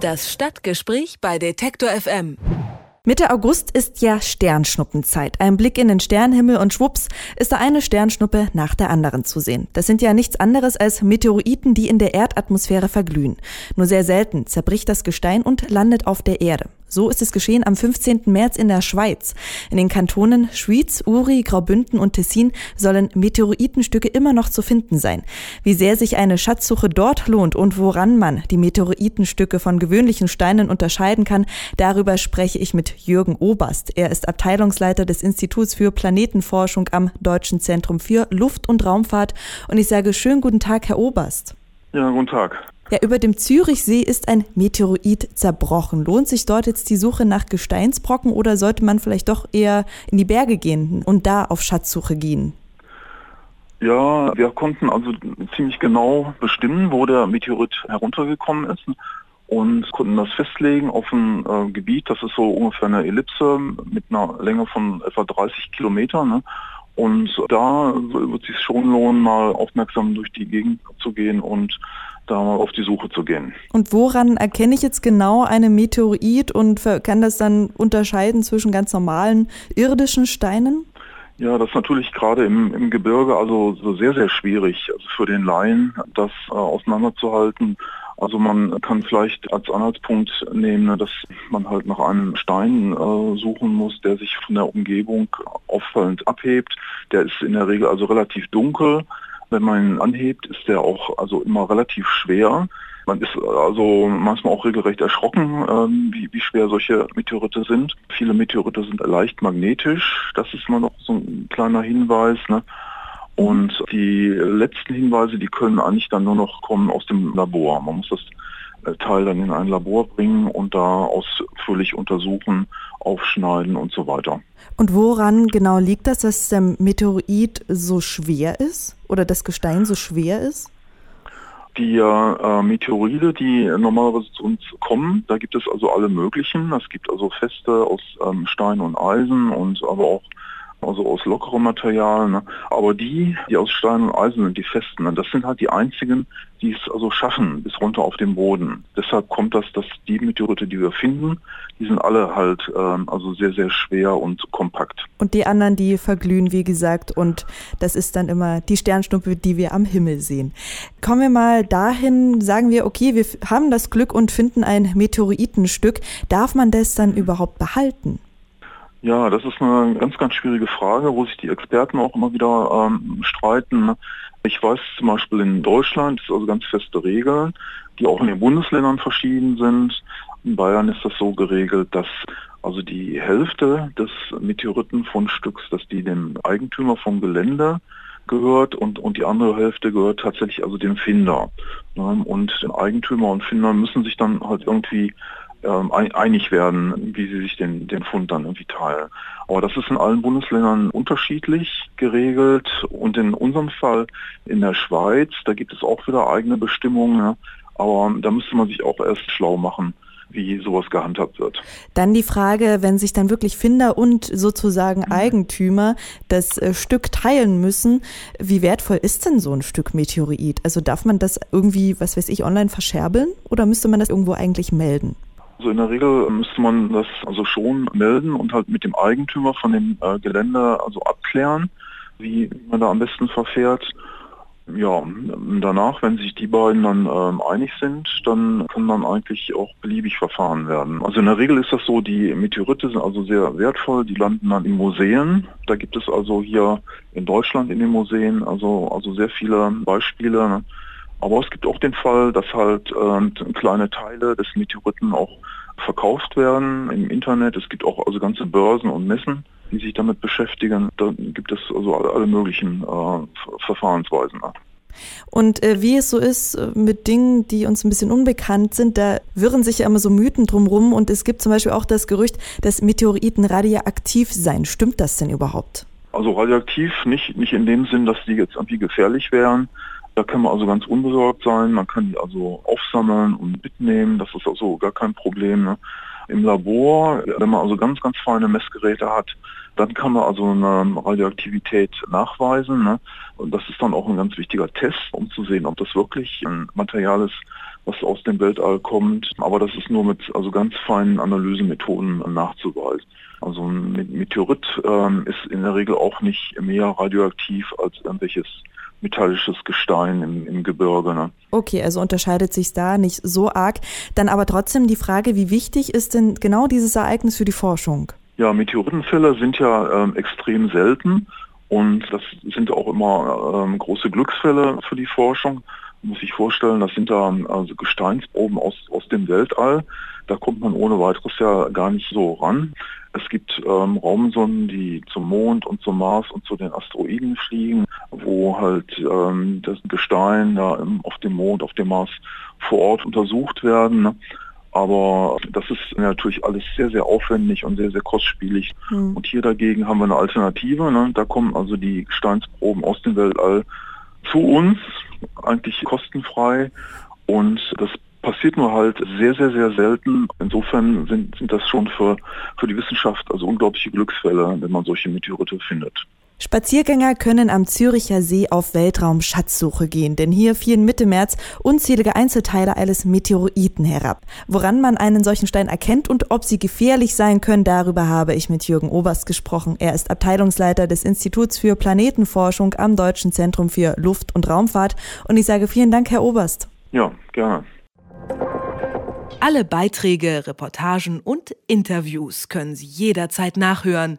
Das Stadtgespräch bei Detektor FM. Mitte August ist ja Sternschnuppenzeit. Ein Blick in den Sternenhimmel und schwupps ist da eine Sternschnuppe nach der anderen zu sehen. Das sind ja nichts anderes als Meteoriten, die in der Erdatmosphäre verglühen. Nur sehr selten zerbricht das Gestein und landet auf der Erde. So ist es geschehen am 15. März in der Schweiz. In den Kantonen Schwyz, Uri, Graubünden und Tessin sollen Meteoritenstücke immer noch zu finden sein. Wie sehr sich eine Schatzsuche dort lohnt und woran man die Meteoritenstücke von gewöhnlichen Steinen unterscheiden kann, darüber spreche ich mit Jürgen Oberst. Er ist Abteilungsleiter des Instituts für Planetenforschung am Deutschen Zentrum für Luft- und Raumfahrt. Und ich sage schönen guten Tag, Herr Oberst. Ja, guten Tag. Ja, über dem Zürichsee ist ein Meteorit zerbrochen. Lohnt sich dort jetzt die Suche nach Gesteinsbrocken oder sollte man vielleicht doch eher in die Berge gehen und da auf Schatzsuche gehen? Ja, wir konnten also ziemlich genau bestimmen, wo der Meteorit heruntergekommen ist und konnten das festlegen auf ein äh, Gebiet, das ist so ungefähr eine Ellipse mit einer Länge von etwa 30 Kilometern. Ne? Und da wird es sich schon lohnen, mal aufmerksam durch die Gegend zu gehen und da mal auf die Suche zu gehen. Und woran erkenne ich jetzt genau einen Meteorit und kann das dann unterscheiden zwischen ganz normalen irdischen Steinen? Ja, das ist natürlich gerade im, im Gebirge also so sehr, sehr schwierig also für den Laien, das äh, auseinanderzuhalten. Also man kann vielleicht als Anhaltspunkt nehmen, dass man halt nach einem Stein äh, suchen muss, der sich von der Umgebung auffallend abhebt. Der ist in der Regel also relativ dunkel. Wenn man ihn anhebt, ist der auch also immer relativ schwer. Man ist also manchmal auch regelrecht erschrocken, ähm, wie, wie schwer solche Meteorite sind. Viele Meteorite sind leicht magnetisch. Das ist immer noch so ein kleiner Hinweis. Ne? Und die letzten Hinweise, die können eigentlich dann nur noch kommen aus dem Labor. Man muss das äh, Teil dann in ein Labor bringen und da ausführlich untersuchen, aufschneiden und so weiter. Und woran genau liegt das, dass der Meteorit so schwer ist oder das Gestein so schwer ist? Die äh, Meteorite, die normalerweise zu uns kommen, da gibt es also alle möglichen. Es gibt also Feste aus ähm, Stein und Eisen und aber auch also aus lockerem Material. Ne? Aber die, die aus Stein und Eisen sind, die festen, ne? das sind halt die einzigen, die es also schaffen bis runter auf den Boden. Deshalb kommt das, dass die Meteorite, die wir finden, die sind alle halt ähm, also sehr, sehr schwer und kompakt. Und die anderen, die verglühen, wie gesagt, und das ist dann immer die Sternschnuppe, die wir am Himmel sehen. Kommen wir mal dahin, sagen wir, okay, wir haben das Glück und finden ein Meteoritenstück. Darf man das dann überhaupt behalten? Ja, das ist eine ganz, ganz schwierige Frage, wo sich die Experten auch immer wieder ähm, streiten. Ich weiß zum Beispiel in Deutschland ist also ganz feste Regeln, die auch in den Bundesländern verschieden sind. In Bayern ist das so geregelt, dass also die Hälfte des Meteoritenfundstücks, dass die dem Eigentümer vom Gelände gehört und, und die andere Hälfte gehört tatsächlich also dem Finder. Und Eigentümer und Finder müssen sich dann halt irgendwie ähm, einig werden, wie sie sich den, den Fund dann irgendwie teilen. Aber das ist in allen Bundesländern unterschiedlich geregelt und in unserem Fall in der Schweiz, da gibt es auch wieder eigene Bestimmungen, ja, aber da müsste man sich auch erst schlau machen wie sowas gehandhabt wird. Dann die Frage, wenn sich dann wirklich Finder und sozusagen mhm. Eigentümer das äh, Stück teilen müssen, wie wertvoll ist denn so ein Stück Meteorit? Also darf man das irgendwie, was weiß ich, online verscherbeln oder müsste man das irgendwo eigentlich melden? Also in der Regel müsste man das also schon melden und halt mit dem Eigentümer von dem äh, Gelände also abklären, wie man da am besten verfährt. Ja, danach, wenn sich die beiden dann ähm, einig sind, dann kann dann eigentlich auch beliebig verfahren werden. Also in der Regel ist das so, die Meteorite sind also sehr wertvoll, die landen dann in Museen. Da gibt es also hier in Deutschland in den Museen also, also sehr viele Beispiele. Ne? Aber es gibt auch den Fall, dass halt äh, kleine Teile des Meteoriten auch verkauft werden im Internet. Es gibt auch also ganze Börsen und Messen, die sich damit beschäftigen. Da gibt es also alle, möglichen äh, Verfahrensweisen. Und äh, wie es so ist äh, mit Dingen, die uns ein bisschen unbekannt sind, da wirren sich ja immer so Mythen drumherum. Und es gibt zum Beispiel auch das Gerücht, dass Meteoriten radioaktiv seien. Stimmt das denn überhaupt? Also radioaktiv nicht, nicht in dem Sinn, dass die jetzt irgendwie gefährlich wären. Da kann man also ganz unbesorgt sein, man kann die also aufsammeln und mitnehmen, das ist also gar kein Problem. Ne? Im Labor, wenn man also ganz, ganz feine Messgeräte hat, dann kann man also eine Radioaktivität nachweisen. Ne? Und das ist dann auch ein ganz wichtiger Test, um zu sehen, ob das wirklich ein Material ist, was aus dem Weltall kommt. Aber das ist nur mit also ganz feinen Analysemethoden nachzuweisen. Also ein Meteorit ähm, ist in der Regel auch nicht mehr radioaktiv als irgendwelches metallisches Gestein im, im Gebirge. Ne? Okay, also unterscheidet sich da nicht so arg. Dann aber trotzdem die Frage, wie wichtig ist denn genau dieses Ereignis für die Forschung? Ja, Meteoritenfälle sind ja ähm, extrem selten und das sind auch immer ähm, große Glücksfälle für die Forschung. Muss sich vorstellen, das sind da also Gesteinsproben aus, aus dem Weltall. Da kommt man ohne weiteres ja gar nicht so ran. Es gibt ähm, Raumsonden, die zum Mond und zum Mars und zu den Asteroiden fliegen, wo halt ähm, das Gestein da im, auf dem Mond, auf dem Mars vor Ort untersucht werden. Ne? Aber das ist natürlich alles sehr, sehr aufwendig und sehr, sehr kostspielig. Mhm. Und hier dagegen haben wir eine Alternative. Ne? Da kommen also die Gesteinsproben aus dem Weltall zu uns, eigentlich kostenfrei. Und das passiert nur halt sehr, sehr, sehr selten. Insofern sind, sind das schon für, für die Wissenschaft also unglaubliche Glücksfälle, wenn man solche Meteorite findet. Spaziergänger können am Züricher See auf Weltraumschatzsuche gehen, denn hier fielen Mitte März unzählige Einzelteile eines Meteoriten herab. Woran man einen solchen Stein erkennt und ob sie gefährlich sein können, darüber habe ich mit Jürgen Oberst gesprochen. Er ist Abteilungsleiter des Instituts für Planetenforschung am Deutschen Zentrum für Luft- und Raumfahrt und ich sage vielen Dank, Herr Oberst. Ja, gerne. Alle Beiträge, Reportagen und Interviews können Sie jederzeit nachhören